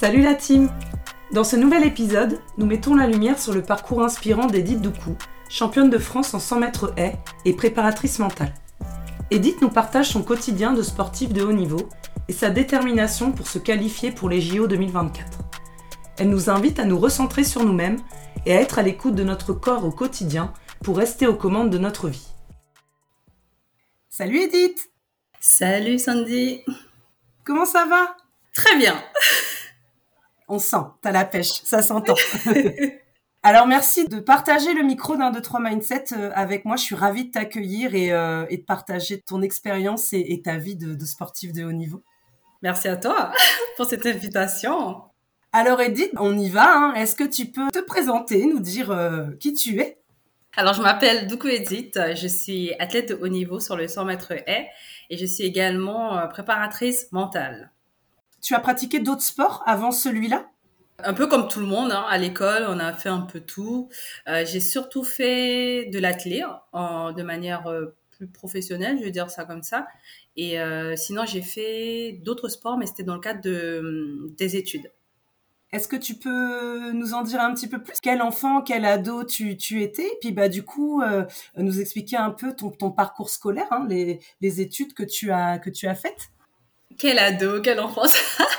Salut la team Dans ce nouvel épisode, nous mettons la lumière sur le parcours inspirant d'Edith Doucou, championne de France en 100 mètres haies et préparatrice mentale. Edith nous partage son quotidien de sportif de haut niveau et sa détermination pour se qualifier pour les JO 2024. Elle nous invite à nous recentrer sur nous-mêmes et à être à l'écoute de notre corps au quotidien pour rester aux commandes de notre vie. Salut Edith Salut Sandy Comment ça va? Très bien On sent, t'as la pêche, ça s'entend. Alors merci de partager le micro d'un 2 3 mindset euh, avec moi. Je suis ravie de t'accueillir et, euh, de partager ton expérience et, ta vie de, sportif de haut niveau. Merci à toi pour cette invitation. Alors Edith, on y va. Hein. Est-ce que tu peux te présenter, nous dire euh, qui tu es? Alors je m'appelle Doukou Edith, je suis athlète de haut niveau sur le 100 mètres haies et je suis également préparatrice mentale. Tu as pratiqué d'autres sports avant celui-là? Un peu comme tout le monde, hein, à l'école, on a fait un peu tout. Euh, j'ai surtout fait de l'athlète de manière euh, plus professionnelle, je vais dire ça comme ça. Et euh, sinon, j'ai fait d'autres sports, mais c'était dans le cadre de, des études. Est-ce que tu peux nous en dire un petit peu plus? Quel enfant, quel ado tu, tu étais? Et puis bah du coup, nous expliquer un peu ton, ton parcours scolaire, hein, les, les études que tu as que tu as faites. Quel ado, quelle enfance.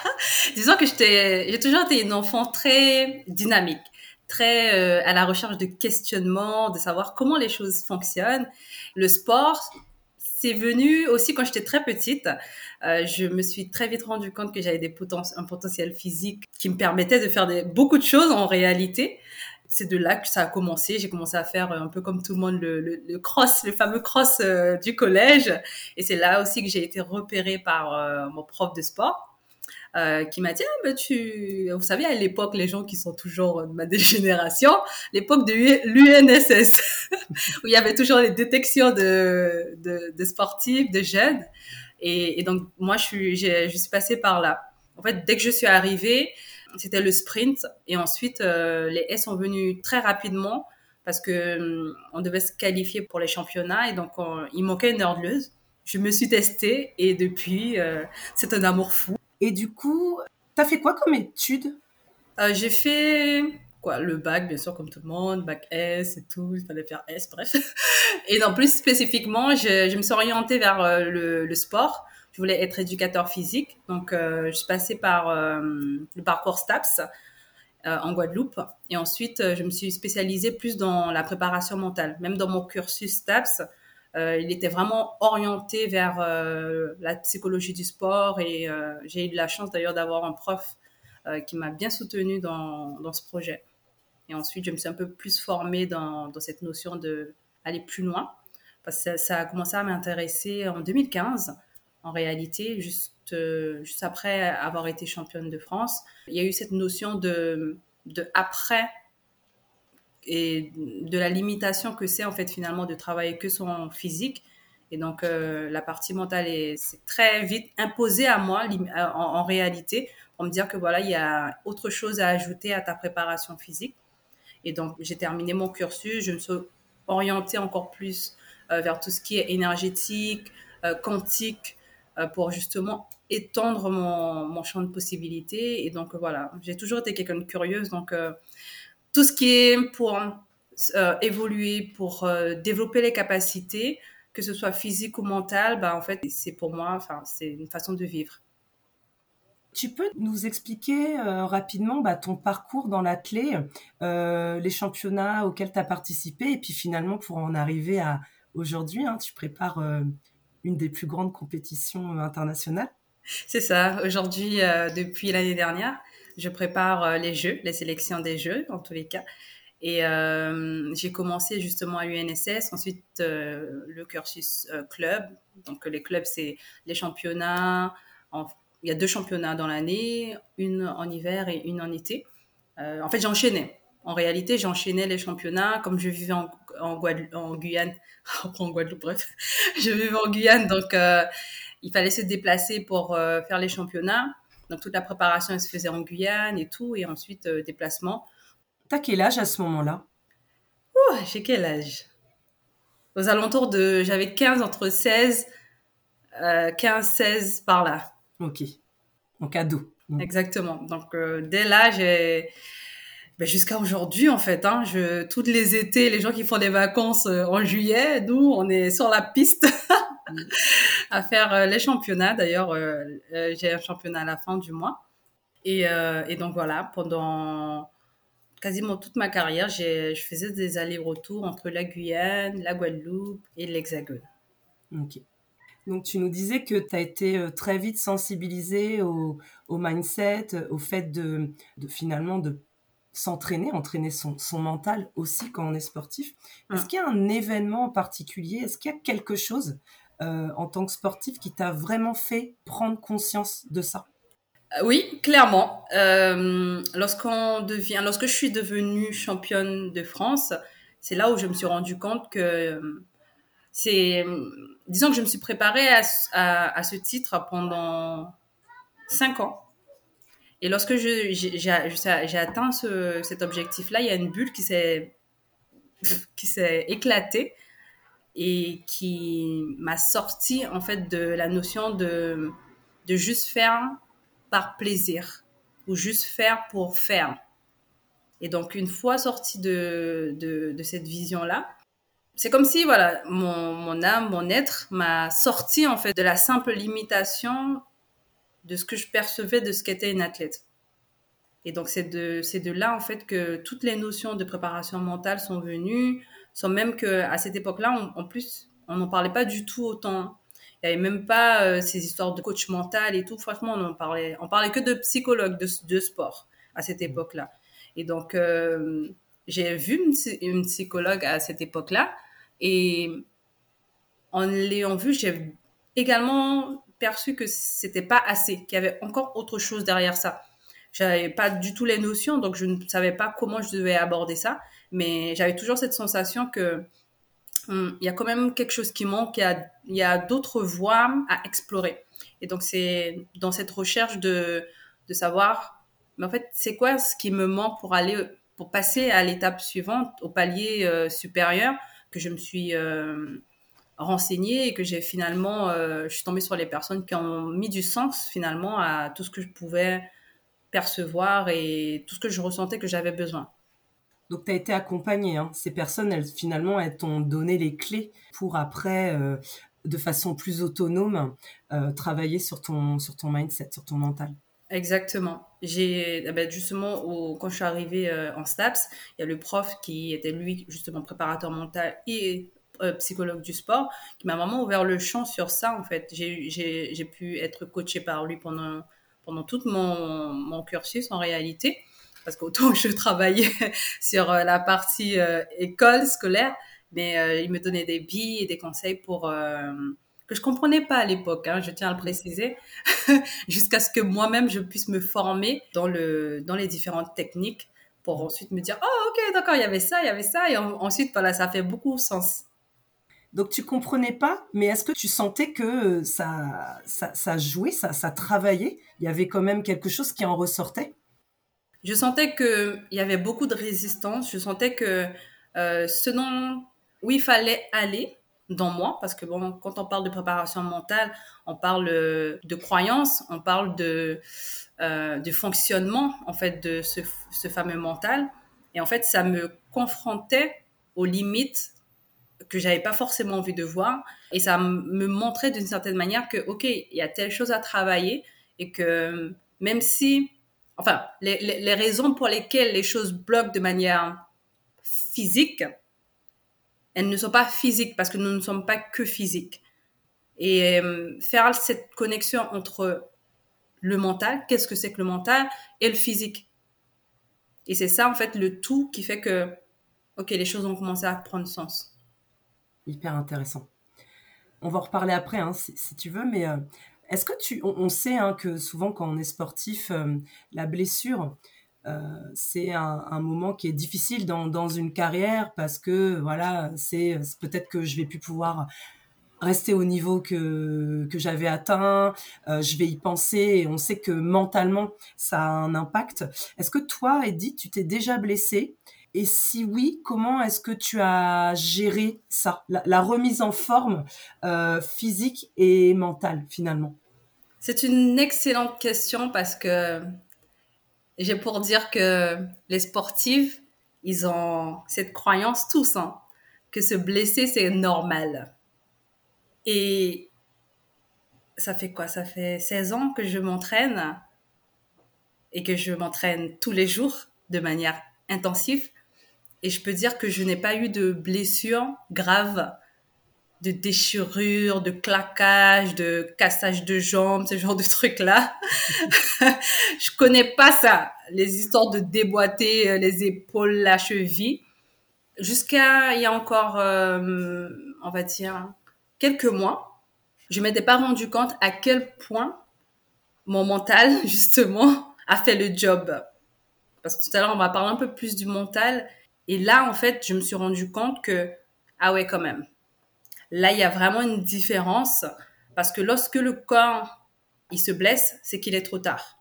Disons que j'ai toujours été une enfant très dynamique, très euh, à la recherche de questionnements, de savoir comment les choses fonctionnent. Le sport, c'est venu aussi quand j'étais très petite. Euh, je me suis très vite rendu compte que j'avais des un potentiel physique qui me permettait de faire beaucoup de choses en réalité c'est de là que ça a commencé. J'ai commencé à faire un peu comme tout le monde le, cross, le fameux cross euh, du collège. Et c'est là aussi que j'ai été repérée par euh, mon prof de sport. Euh, qui m'a dit ah, bah, tu vous savez à l'époque les gens qui sont toujours de ma génération l'époque de l'UNSS où il y avait toujours les détections de, sportifs de jeunes et, donc moi je suis je suis passée par là en fait dès que je suis arrivée c'était le sprint. Et ensuite, euh, les haies sont venus très rapidement parce que euh, on devait se qualifier pour les championnats et donc il manquait une hurdleuse. Je me suis testée et depuis, euh, c'est un amour fou. Et du coup, tu as fait quoi comme études J'ai fait quoi? Le bac bien sûr comme tout le monde bac S et tout il fallait faire S bref et en plus spécifiquement je, je me suis orientée vers le, le, sport je voulais être éducateur physique. Donc, euh, je suis passée par euh, le parcours STAPS euh, en Guadeloupe. Et ensuite, je me suis spécialisée plus dans la préparation mentale. Même dans mon cursus STAPS, il était vraiment orienté vers la psychologie du sport. Et j'ai eu la chance d'ailleurs d'avoir un prof qui m'a bien soutenue dans, ce projet. Et ensuite, je me suis un peu plus formée dans, cette notion de aller plus loin. Parce que ça a commencé à m'intéresser en 2015 en réalité, juste, euh, juste après avoir été championne de France. Il y a eu cette notion de, de après et de la limitation que c'est en fait finalement de travailler que son physique. Et donc euh, la partie mentale est très vite imposée à moi en, en, réalité pour me dire que voilà il y a autre chose à ajouter à ta préparation physique. Et donc j'ai terminé mon cursus, je me suis orientée encore plus euh, vers tout ce qui est énergétique, quantique, euh, pour justement étendre mon, mon, champ de possibilités. Et donc voilà, j'ai toujours été quelqu'un de curieuse. Donc euh, tout ce qui est pour euh, évoluer, pour développer les capacités, que ce soit physique ou mentale, bah, en fait, c'est pour moi, c'est une façon de vivre. Tu peux nous expliquer rapidement bah, ton parcours dans l'athlé, euh, les championnats auxquels tu as participé, et puis finalement pour en arriver à aujourd'hui, hein, tu prépares une des plus grandes compétitions internationales. C'est ça. Aujourd'hui, euh, depuis l'année dernière, je prépare euh, les Jeux, les sélections des Jeux, en tous les cas. Et euh, j'ai commencé justement à l'UNSS, ensuite le cursus club. Donc les clubs, c'est les championnats. il y a deux championnats dans l'année, une en hiver et une en été. en fait, j'enchaînais. En réalité, j'enchaînais les championnats comme je vivais en, en, en Guyane, en Guadeloupe, bref, je vivais en Guyane, donc euh, il fallait se déplacer pour euh, faire les championnats. Donc toute la préparation, elle se faisait en Guyane et tout, et ensuite euh, déplacement. T'as quel âge à ce moment-là? J'ai quel âge? Aux alentours de... J'avais 15, entre 16, 15, 16 par là. Ok. Cadeau. Mm. Exactement. Donc, euh, dès là, j'ai. Ben, jusqu'à aujourd'hui, en fait, hein, toutes les étés, les gens qui font des vacances euh, en juillet, nous, on est sur la piste à faire euh, les championnats. D'ailleurs, j'ai un championnat à la fin du mois. Et, donc, voilà, pendant quasiment toute ma carrière, je faisais des allers-retours entre la Guyane, la Guadeloupe et l'Hexagone. Donc tu nous disais que tu as été euh, très vite sensibilisé au, mindset, au fait de, finalement de s'entraîner, entraîner son, mental aussi quand on est sportif. Est-ce qu'il y a un événement en particulier? Est-ce qu'il y a quelque chose euh, en tant que sportif qui t'a vraiment fait prendre conscience de ça? Euh, oui, clairement. Euh, lorsqu'on devient, lorsque je suis devenue championne de France, c'est là où je me suis rendu compte que c'est, disons que je me suis préparée à, ce titre pendant cinq ans. Et lorsque j'ai atteint cet objectif-là, il y a une bulle qui s'est éclatée et qui m'a sorti en fait de la notion de de juste faire par plaisir ou juste faire pour faire. Et donc, une fois sorti de, de, cette vision-là, c'est comme si, voilà, mon, mon âme, mon être m'a sorti, en fait, de la simple limitation de ce que je percevais de ce qu'était une athlète. Et donc, c'est de, c'est de là, en fait, que toutes les notions de préparation mentale sont venues, sans même que, à cette époque-là, en plus, on n'en parlait pas du tout autant. Il n'y avait même pas euh, ces histoires de coach mental et tout. Franchement, on en parlait, on parlait que de psychologue de, de sport à cette époque-là. Et donc, euh, j'ai vu une, psychologue à cette époque-là et en l'ayant vu, j'ai également perçu que c'était pas assez, qu'il y avait encore autre chose derrière ça. J'avais pas du tout les notions, donc je ne savais pas comment je devais aborder ça, mais j'avais toujours cette sensation que Hum, il y a quand même quelque chose qui manque, il y a, d'autres voies à explorer. Et donc, c'est dans cette recherche de, de savoir, mais en fait, c'est quoi ce qui me manque pour aller, pour passer à l'étape suivante, au palier euh, supérieur, que je me suis euh, renseignée et que j'ai finalement, euh, je suis tombée sur les personnes qui ont mis du sens finalement à tout ce que je pouvais percevoir et tout ce que je ressentais que j'avais besoin. Donc, tu as été accompagné. Hein. Ces personnes, elles, finalement, elles t'ont donné les clés pour après, euh, de façon plus autonome, euh, travailler sur ton, sur ton mindset, sur ton mental. Exactement. J'ai eh ben, justement quand je suis arrivée euh, en STAPS, il y a le prof qui était lui justement préparateur mental et psychologue du sport qui m'a vraiment ouvert le champ sur ça en fait. J'ai pu être coachée par lui pendant pendant tout mon, mon cursus en réalité parce qu'autant je travaillais sur euh, la partie euh, école scolaire, mais euh, il me donnait des billes et des conseils pour que je comprenais pas à l'époque, hein, je tiens à le préciser, jusqu'à ce que moi-même je puisse me former dans le dans les différentes techniques pour ensuite me dire oh ok d'accord il y avait ça il y avait ça et ensuite voilà ça fait beaucoup sens. Donc tu comprenais pas, mais est-ce que tu sentais que ça, ça, ça jouait, ça, ça travaillait? Il y avait quand même quelque chose qui en ressortait? Je sentais qu'il y avait beaucoup de résistance. Je sentais que euh, ce dont où il fallait aller dans moi, parce que bon, quand on parle de préparation mentale, on parle de croyance, on parle de euh, du fonctionnement en fait de ce, ce fameux mental. Et en fait, ça me confrontait aux limites que j'avais pas forcément envie de voir et ça me montrait d'une certaine manière que ok il y a telle chose à travailler et que même si enfin, les, raisons pour lesquelles les choses bloquent de manière physique, elles ne sont pas physiques parce que nous ne sommes pas que physiques. Et euh, faire cette connexion entre le mental, qu'est-ce que c'est que le mental, et le physique. Et c'est ça, en fait, le tout qui fait que, ok, les choses ont commencé à prendre sens. Hyper intéressant. On va en reparler après, hein, si, tu veux, mais euh, est-ce que tu, on, sait hein, que souvent quand on est sportif, euh, la blessure, euh, c'est un, moment qui est difficile dans, une carrière parce que voilà, c'est peut-être que je vais plus pouvoir rester au niveau que, que j'avais atteint, je vais y penser et on sait que mentalement ça a un impact. Est-ce que toi, Edith, tu t'es déjà blessée et si oui, comment est-ce que tu as géré ça, la, remise en forme physique et mentale finalement? C'est une excellente question parce que j'ai pour dire que les sportifs, ils ont cette croyance tous, hein, que se blesser, c'est normal. Et ça fait quoi? Ça fait 16 ans que je m'entraîne et que je m'entraîne tous les jours de manière intensive. Et je peux dire que je n'ai pas eu de blessures graves, de déchirures, de claquages, de cassage de jambes, ce genre de trucs-là. je connais pas ça, les histoires de déboîter euh, les épaules, la cheville. Jusqu'à il y a encore, euh, on va dire, quelques mois, je m'étais pas rendu compte à quel point mon mental, justement, a fait le job. Parce que tout à l'heure, on va parler un peu plus du mental. Et là, en fait, je me suis rendu compte que, ah ouais, quand même. Là, il y a vraiment une différence. Parce que lorsque le corps, il se blesse, c'est qu'il est trop tard.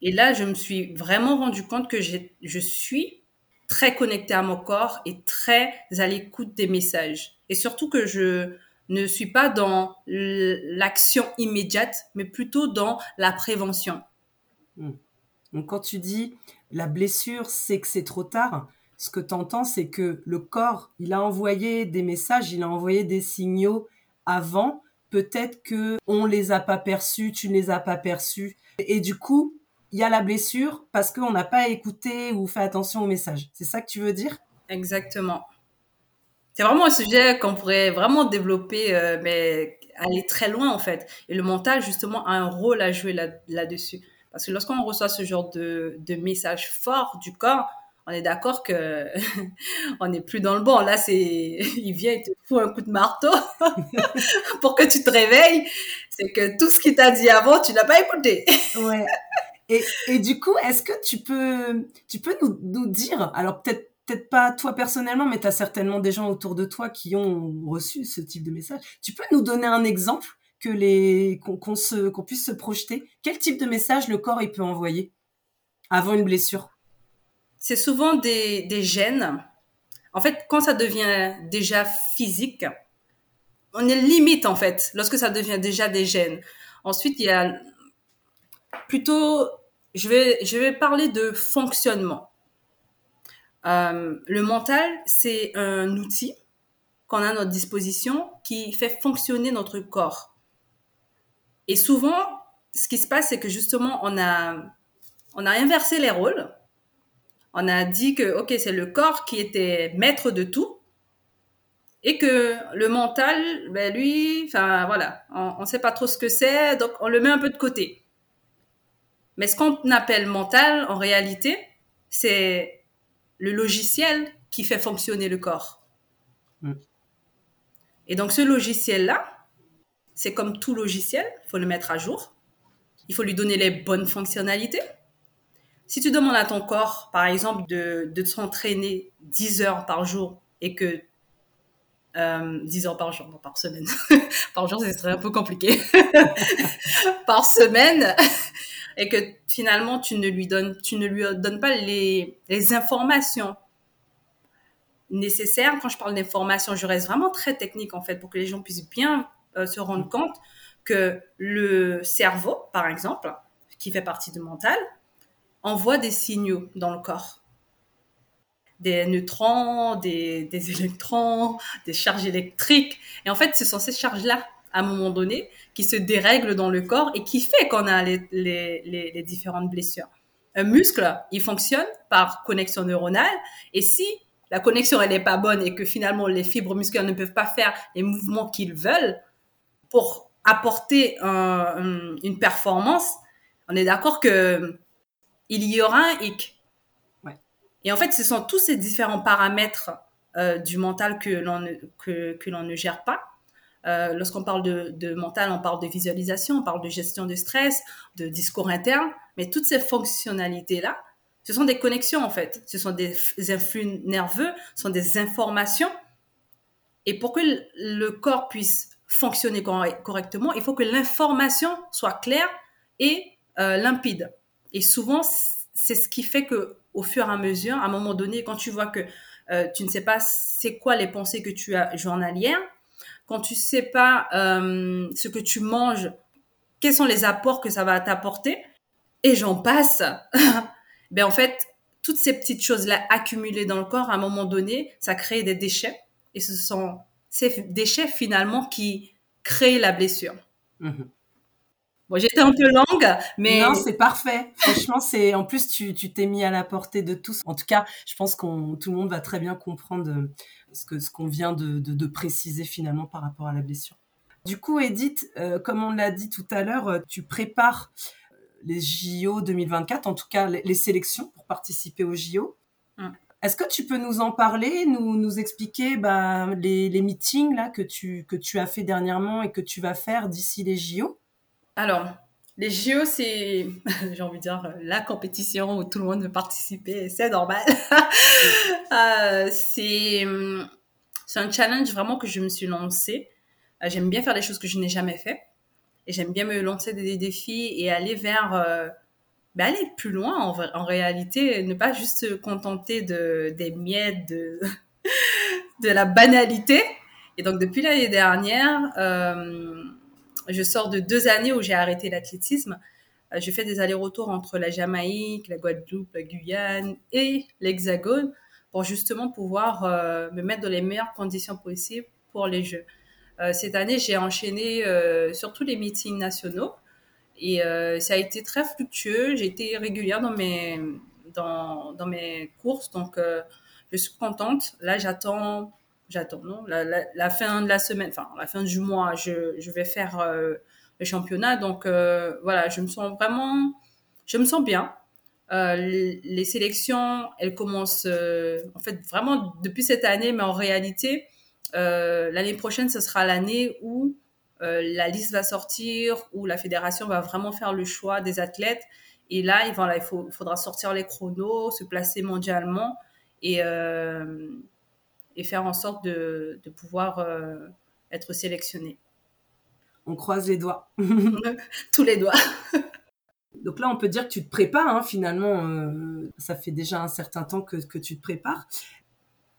Et là, je me suis vraiment rendu compte que je suis très connectée à mon corps et très à l'écoute des messages. Et surtout que je ne suis pas dans l'action immédiate, mais plutôt dans la prévention. Hmm. Donc quand tu dis la blessure, c'est que c'est trop tard, ce que tu entends, c'est que le corps, il a envoyé des messages, il a envoyé des signaux avant. Peut-être que on les a pas perçus, tu ne les as pas perçus. Et du coup, il y a la blessure parce qu'on n'a pas écouté ou fait attention aux messages. C'est ça que tu veux dire? Exactement. C'est vraiment un sujet qu'on pourrait vraiment développer, euh, mais aller très loin en fait. Et le mental, justement, a un rôle à jouer là-dessus. Parce que lorsqu'on reçoit ce genre de, de message fort du corps, on est d'accord que on n'est plus dans le bon. Là, c'est, il vient et te fout un coup de marteau pour que tu te réveilles. C'est que tout ce qu'il t'a dit avant, tu n'as pas écouté. ouais. Et, et du coup, est-ce que tu peux, tu peux nous, nous dire, alors peut-être peut-être pas toi personnellement, mais tu as certainement des gens autour de toi qui ont reçu ce type de message. Tu peux nous donner un exemple que les qu'on puisse se projeter Quel type de message le corps il peut envoyer avant une blessure? C'est souvent des, des gènes. En fait, quand ça devient déjà physique, on est limite en fait lorsque ça devient déjà des gènes. Ensuite, il y a plutôt, je vais, je vais parler de fonctionnement. Euh, le mental, c'est un outil qu'on a à notre disposition qui fait fonctionner notre corps. Et souvent, ce qui se passe, c'est que justement, on a, on a inversé les rôles. On a dit que, OK, c'est le corps qui était maître de tout. Et que le mental, ben lui, enfin voilà, on ne sait pas trop ce que c'est, donc on le met un peu de côté. Mais ce qu'on appelle mental, en réalité, c'est le logiciel qui fait fonctionner le corps. Mm. Et donc ce logiciel-là, c'est comme tout logiciel, il faut le mettre à jour, il faut lui donner les bonnes fonctionnalités. Si tu demandes à ton corps, par exemple, de, s'entraîner 10 heures par jour et que 10 euh, heures par jour, non par semaine. par jour, ce serait un peu compliqué. par semaine, et que finalement tu ne lui donnes, pas les, les informations nécessaires. Quand je parle d'informations, je reste vraiment très technique en fait pour que les gens puissent bien euh, se rendre compte que le cerveau, par exemple, qui fait partie du mental, envoie des signaux dans le corps. Des neutrons, des, électrons, des charges électriques. Et en fait, ce sont ces charges-là à un moment donné qui se dérègle dans le corps et qui fait qu'on a les, différentes blessures. Un muscle, il fonctionne par connexion neuronale et si la connexion elle n'est pas bonne et que finalement les fibres musculaires ne peuvent pas faire les mouvements qu'ils veulent pour apporter une performance, on est d'accord que il y aura un hic. Et en fait, ce sont tous ces différents paramètres euh, du mental que l'on que, que l'on ne gère pas euh, lorsqu'on parle de, mental, on parle de visualisation, on parle de gestion de stress, de discours interne, mais toutes ces fonctionnalités-là, ce sont des connexions en fait, ce sont des influx nerveux, ce sont des informations. Et pour que le corps puisse fonctionner correctement, il faut que l'information soit claire et euh, limpide. Et souvent, c'est ce qui fait que, au fur et à mesure, à un moment donné, quand tu vois que euh, tu ne sais pas c'est quoi les pensées que tu as journalières, quand tu sais pas euh, ce que tu manges quels sont les apports que ça va t'apporter, et j'en passe. ben en fait, toutes ces petites choses-là accumulées dans le corps, à un moment donné, ça crée des déchets, et ce sont ces déchets finalement qui créent la blessure. Mhm. Bon, j'étais un peu longue, mais non, c'est parfait. Franchement, c'est en plus tu tu t'es mis à la portée de tous. En tout cas, je pense qu'on tout le monde va très bien comprendre euh, ce que ce qu'on vient de, de, de préciser finalement par rapport à la blessure. Du coup, Edith, euh, comme on l'a dit tout à l'heure, euh, tu prépares les JO 2024, en tout cas les, sélections pour participer aux JO. Mm. Est-ce que tu peux nous en parler, nous, nous expliquer bah, les, les, meetings là, que, tu, que tu as fait dernièrement et que tu vas faire d'ici les JO Alors, les JO, c'est, j'ai envie de dire, la compétition où tout le monde veut participer, c'est normal. euh, c'est, c'est un challenge vraiment que je me suis lancé. Euh, j'aime bien faire des choses que je n'ai jamais fait. Et j'aime bien me lancer des défis et aller vers euh, ben aller plus loin en, en, réalité, ne pas juste se contenter de des miettes de de la banalité. Et donc depuis l'année dernière, euh, je sors de deux années où j'ai arrêté l'athlétisme. Euh, je fais des allers-retours entre la Jamaïque, la Guadeloupe, la Guyane et l'Hexagone pour justement pouvoir euh, me mettre dans les meilleures conditions possibles pour les Jeux. Euh, cette année, j'ai enchaîné euh, sur tous les meetings nationaux et ça a été très fructueux. J'ai été régulière dans mes, dans, dans mes courses, donc je suis contente. Là, j'attends, j'attends, non, la, fin de la semaine, enfin la fin du mois, je, vais faire le championnat. Donc voilà, je me sens vraiment, je me sens bien. Euh, les sélections, elles commencent en fait vraiment depuis cette année, mais en réalité, euh, l'année prochaine, ce sera l'année où euh, la liste va sortir, où la fédération va vraiment faire le choix des athlètes. Et là, il, voilà, il, faut, faudra sortir les chronos, se placer mondialement et, euh, et faire en sorte de, de pouvoir euh, être sélectionné. On croise les doigts. Tous les doigts. Donc là, on peut dire que tu te prépares, hein, finalement. Euh, ça fait déjà un certain temps que, que tu te prépares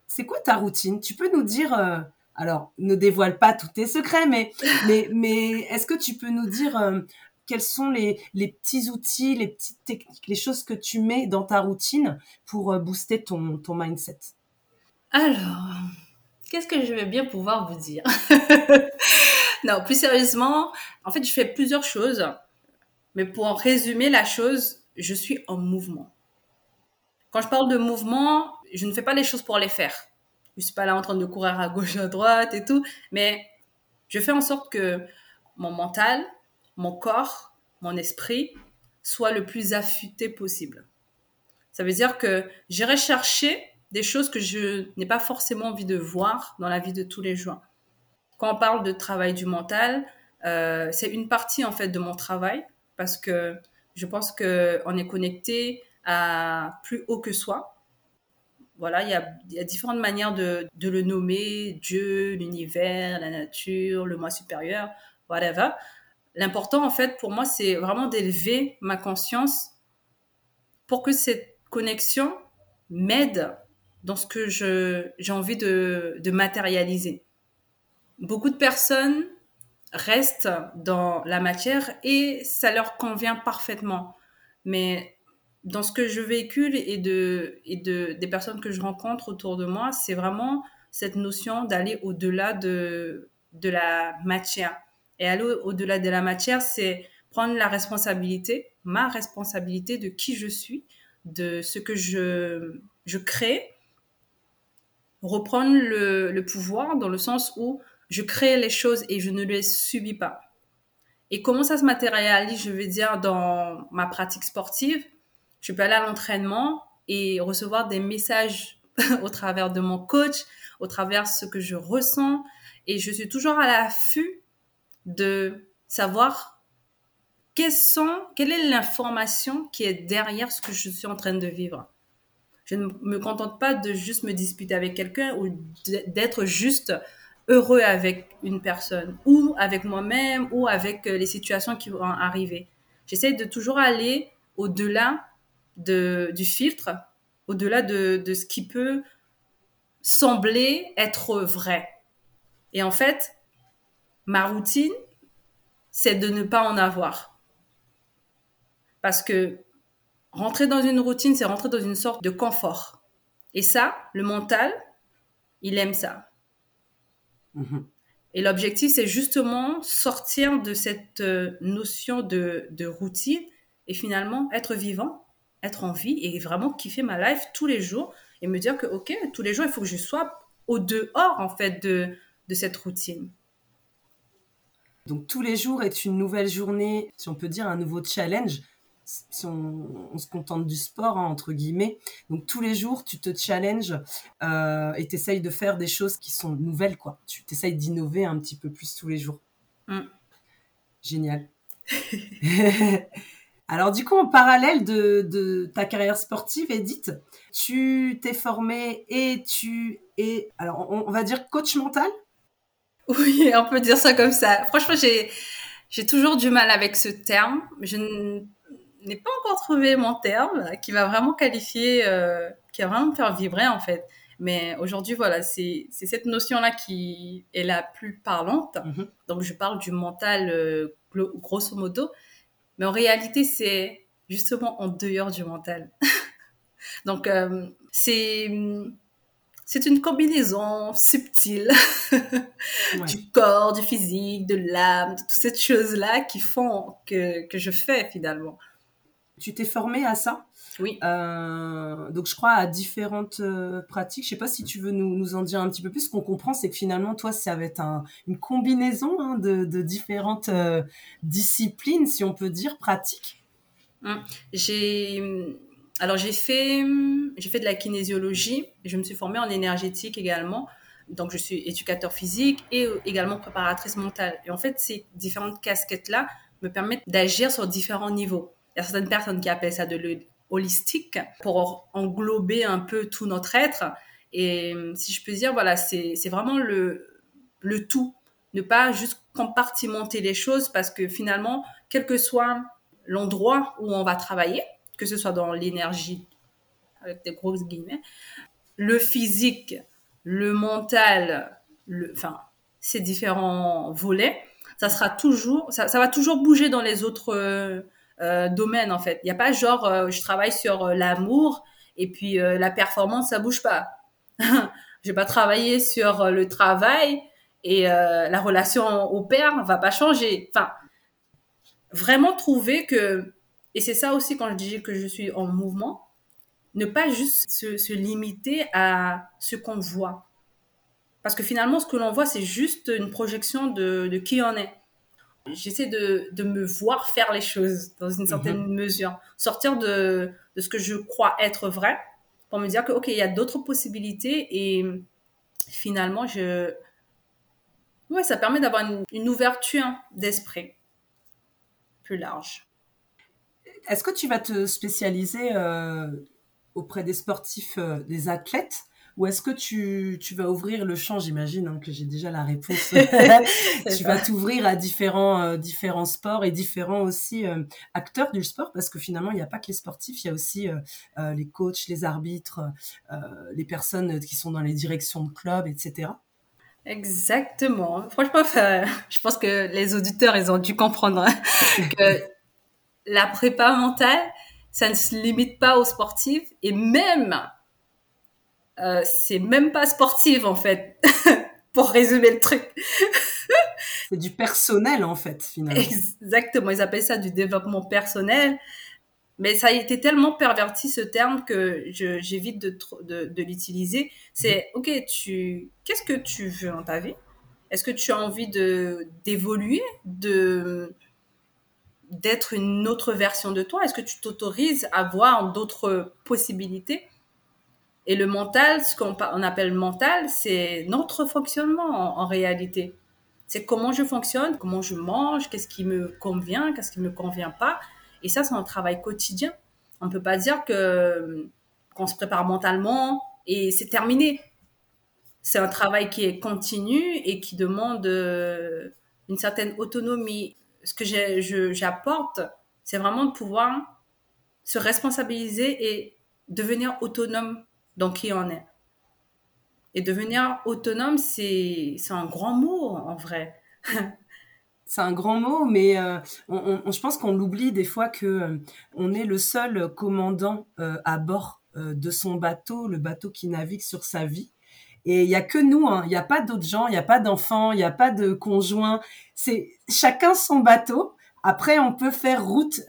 c'est quoi ta routine? Tu peux nous dire, euh, alors ne dévoile pas tous tes secrets, mais, mais, mais est-ce que tu peux nous dire euh, quels sont les, les, petits outils, les petites techniques, les choses que tu mets dans ta routine pour booster ton, ton mindset? Alors, qu'est-ce que je vais bien pouvoir vous dire? Non, plus sérieusement, en fait, je fais plusieurs choses, mais pour en résumer la chose, je suis en mouvement. Quand je parle de mouvement, je ne fais pas les choses pour les faire. Je suis pas là en train de courir à gauche, à droite et tout, mais je fais en sorte que mon mental, mon corps, mon esprit soit le plus affûté possible. Ça veut dire que j'irai chercher des choses que je n'ai pas forcément envie de voir dans la vie de tous les jours. Quand on parle de travail du mental, euh, c'est une partie en fait de mon travail parce que je pense que on est connecté à plus haut que soi voilà, il y a, y a, différentes manières de, de le nommer, Dieu, l'univers, la nature, le moi supérieur, whatever. L'important, en fait, pour moi, c'est vraiment d'élever ma conscience pour que cette connexion m'aide dans ce que j'ai envie de, de matérialiser. Beaucoup de personnes restent dans la matière et ça leur convient parfaitement. Mais dans ce que je véhicule et de et de des personnes que je rencontre autour de moi, c'est vraiment cette notion d'aller au-delà de de la matière. Et aller au-delà de la matière, c'est prendre la responsabilité, ma responsabilité de qui je suis, de ce que je je crée, reprendre le, pouvoir dans le sens où je crée les choses et je ne les subis pas. Et comment ça se matérialise, je vais dire, dans ma pratique sportive? Je peux aller à l'entraînement et recevoir des messages au travers de mon coach, au travers de ce que je ressens. Et je suis toujours à l'affût de savoir quelle est l'information qui est derrière ce que je suis en train de vivre. Je ne me contente pas de juste me disputer avec quelqu'un ou d'être juste heureux avec une personne ou avec moi-même ou avec euh, les situations qui vont arriver. J'essaie de toujours aller au-delà de, du filtre, au-delà de, de ce qui peut sembler être vrai. Et en fait, ma routine, c'est de ne pas en avoir. Parce que rentrer dans une routine, c'est rentrer dans une sorte de confort. Et ça, le mental, il aime ça. Mhm. Et l'objectif, c'est justement sortir de cette euh, notion de, de, routine et finalement être vivant, être en vie et vraiment kiffer ma life tous les jours et me dire que, OK, tous les jours, il faut que je sois au dehors, en fait, de, de cette routine. Donc tous les jours est une nouvelle journée, si on peut dire un nouveau challenge, si on, se contente du sport, hein, entre guillemets. Donc tous les jours, tu te challenges euh, et tu essayes de faire des choses qui sont nouvelles, quoi. Tu t'essayes d'innover un petit peu plus tous les jours. Mm. Génial. Alors du coup, en parallèle de, ta carrière sportive, Edith, tu t'es formée et tu es, alors on va dire coach mental? Oui, on peut dire ça comme ça. Franchement, j'ai, j'ai toujours du mal avec ce terme. Je n'ai pas encore trouvé mon terme qui va vraiment qualifier, euh, qui va vraiment me faire vibrer en fait. Mais aujourd'hui, voilà, c'est, cette notion-là qui est la plus parlante. Mm-hmm. Donc, je parle du mental euh, grosso modo. Mais en réalité, c'est justement en dehors du mental. Donc, euh, c'est c'est une combinaison subtile du corps, du physique, de l'âme, de toutes ces choses-là qui font que, que je fais finalement. Tu t'es formée à ça? Oui. Euh, donc je crois à différentes euh, pratiques. Je sais pas si tu veux nous, nous en dire un petit peu plus. Ce qu'on comprend, c'est que finalement, toi, ça va être un, une combinaison hein, de, de, différentes euh, disciplines, si on peut dire, pratiques. Hum. J'ai alors j'ai fait, j'ai fait de la kinésiologie, je me suis formée en énergétique également. Donc je suis éducateur physique et également préparatrice mentale. Et en fait, ces différentes casquettes-là me permettent d'agir sur différents niveaux. Y a certaines personnes qui appellent ça de l'holistique pour englober un peu tout notre être. Et si je peux dire, voilà, c'est vraiment le, le tout. Ne pas juste compartimenter les choses parce que finalement, quel que soit l'endroit où on va travailler, que ce soit dans l'énergie, avec des grosses guillemets, le physique, le mental, le, enfin, ces différents volets, ça sera toujours, ça, va toujours bouger dans les autres euh, euh, domaines en fait. Il n'y a pas genre, euh, je travaille sur l'amour et puis la performance, ça bouge pas. je vais pas travailler sur le travail et la relation au père va pas changer. Enfin, vraiment trouver que et c'est ça aussi quand je dis que je suis en mouvement, ne pas juste se, limiter à ce qu'on voit. Parce que finalement, ce que l'on voit, c'est juste une projection de, qui on est. J'essaie de, de, me voir faire les choses dans une certaine mhm. mesure. Sortir de, de, ce que je crois être vrai pour me dire que, OK, il y a d'autres possibilités et finalement, je... Ouais, ça permet d'avoir une, une ouverture d'esprit plus large. Est-ce que tu vas te spécialiser euh, auprès des sportifs, euh, des athlètes? Ou est-ce que tu, tu, vas ouvrir le champ, j'imagine hein, que j'ai déjà la réponse, tu vas t'ouvrir à différents, euh, différents sports et différents aussi acteurs du sport parce que finalement, il n'y a pas que les sportifs, il y a aussi les coachs, les arbitres, les personnes qui sont dans les directions de clubs, etc. Exactement. Franchement, je pense que les auditeurs, ils ont dû comprendre hein, que la prépa mentale, ça ne se limite pas aux sportifs et même, euh, c'est même pas sportif en fait, pour résumer le truc. c'est du personnel en fait, finalement. Exactement, ils appellent ça du développement personnel. Mais ça a été tellement perverti ce terme que j'évite de, de, de l'utiliser. C'est, mhm. ok, tu, qu'est-ce que tu veux dans ta vie? Est-ce que tu as envie de d'évoluer, de d'être une autre version de toi? Est-ce que tu t'autorises à voir d'autres possibilités? Et le mental, ce qu'on appelle mental, c'est notre fonctionnement en, réalité. C'est comment je fonctionne, comment je mange, qu'est-ce qui me convient, qu'est-ce qui me convient pas. Et ça, c'est un travail quotidien. On ne peut pas dire que qu'on se prépare mentalement et c'est terminé. C'est un travail qui est continu et qui demande euh, une certaine autonomie ce que j'apporte, c'est vraiment de pouvoir se responsabiliser et devenir autonome dans qui on est. Et devenir autonome, c'est un grand mot en vrai. c'est un grand mot, mais je pense qu'on l'oublie des fois que on est le seul commandant à bord de son bateau, le bateau qui navigue sur sa vie. Et il y a que nous, hein. il n'y a pas d'autres gens, il n'y a pas d'enfants, il n'y a pas de conjoints. C'est chacun son bateau. Après, on peut faire route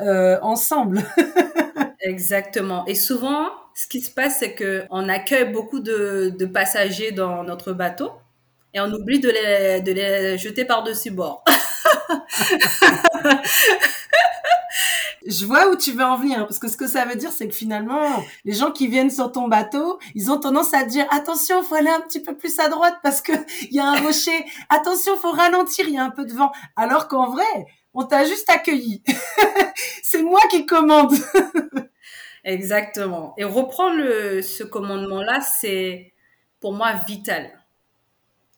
ensemble. Exactement. Et souvent, ce qui se passe, c'est que on accueille beaucoup de, passagers dans notre bateau et on oublie de les, de les jeter par-dessus bord. je vois où tu veux en venir, parce que ce que ça veut dire, c'est que finalement, les gens qui viennent sur ton bateau, ils ont tendance à dire attention, faut aller un petit peu plus à droite parce que il y a un rocher. Attention, faut ralentir, il y a un peu de vent. Alors qu'en vrai, on t'a juste accueilli. c'est moi qui commande. Exactement. Et reprendre ce commandement-là, c'est pour moi vital.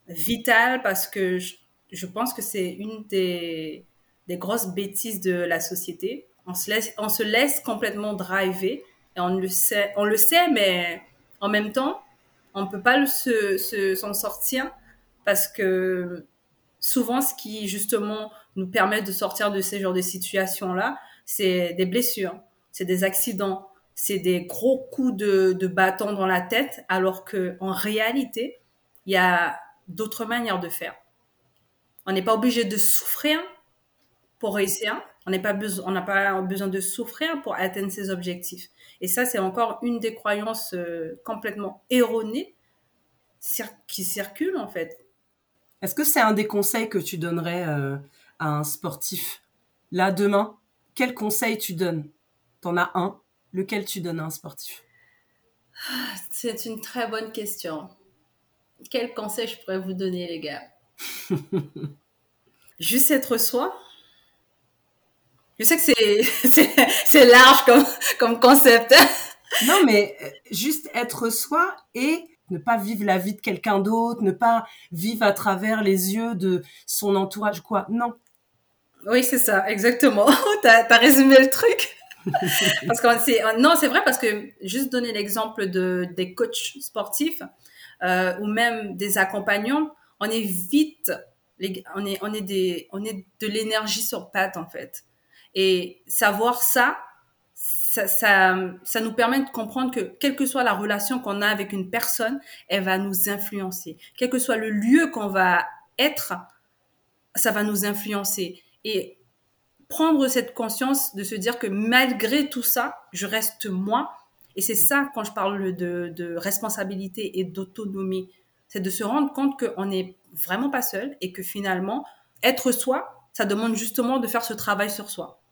Vital parce que je, pense que c'est une des, grosses bêtises de la société. On se laisse, on se laisse complètement driver et on le sait, on le sait, mais en même temps, on peut pas se, se, s'en sortir parce que souvent, ce qui justement nous permet de sortir de ces genres de situations-là, c'est des blessures, c'est des accidents, c'est des gros coups de, de bâton dans la tête, alors que en réalité, il y a d'autres manières de faire. On n'est pas obligé de souffrir pour réussir. Pas besoin, on n'a pas besoin de souffrir pour atteindre ses objectifs. Et ça, c'est encore une des croyances euh, complètement erronées qui circulent en fait. Est-ce que c'est un des conseils que tu donnerais euh, à un sportif? Là demain Quel conseil tu donnes? T'en as un? Lequel tu donnes à un sportif? C'est une très bonne question. Quel conseil je pourrais vous donner, les gars? Juste être soi. Je sais que c'est large comme, comme concept. non, mais euh, juste être soi et ne pas vivre la vie de quelqu'un d'autre, ne pas vivre à travers les yeux de son entourage, quoi. Non. Oui, c'est ça, exactement. T'as as résumé le truc? parce que c'est non, c'est vrai parce que juste donner l'exemple de des coachs sportifs euh, ou même des accompagnants, on est vite, on est on est des on est de l'énergie sur patte en fait. Et savoir ça, ça, ça, ça, nous permet de comprendre que quelle que soit la relation qu'on a avec une personne, elle va nous influencer. Quel que soit le lieu qu'on va être, ça va nous influencer. Et prendre cette conscience de se dire que malgré tout ça, je reste moi. Et c'est ça quand je parle de, de responsabilité et d'autonomie. C'est de se rendre compte qu'on n'est vraiment pas seul et que finalement, être soi, ça demande justement de faire ce travail sur soi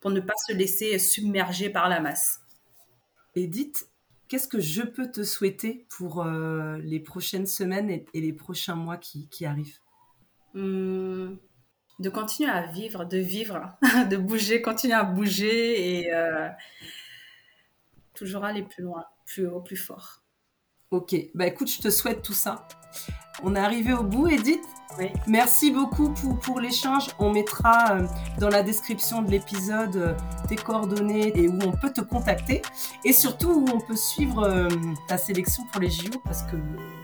pour ne pas se laisser submerger par la masse. Edith, qu'est-ce que je peux te souhaiter pour euh, les prochaines semaines et, les prochains mois qui, qui arrivent? Hum, de continuer à vivre, de vivre, de bouger, continuer à bouger et euh, toujours aller plus loin, plus haut, plus fort. Ok, bah écoute, je te souhaite tout ça. On est arrivé au bout, Edith. Oui. Merci beaucoup pour, pour l'échange. On mettra euh, dans la description de l'épisode euh, tes coordonnées et où on peut te contacter. Et surtout où on peut suivre ta sélection pour les JO parce que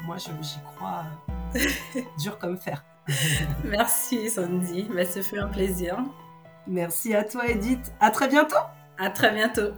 moi, j'y crois dur comme fer. Merci Sandy, Mais bah, ce fut un plaisir. Merci à toi Edith. À très bientôt. À très bientôt.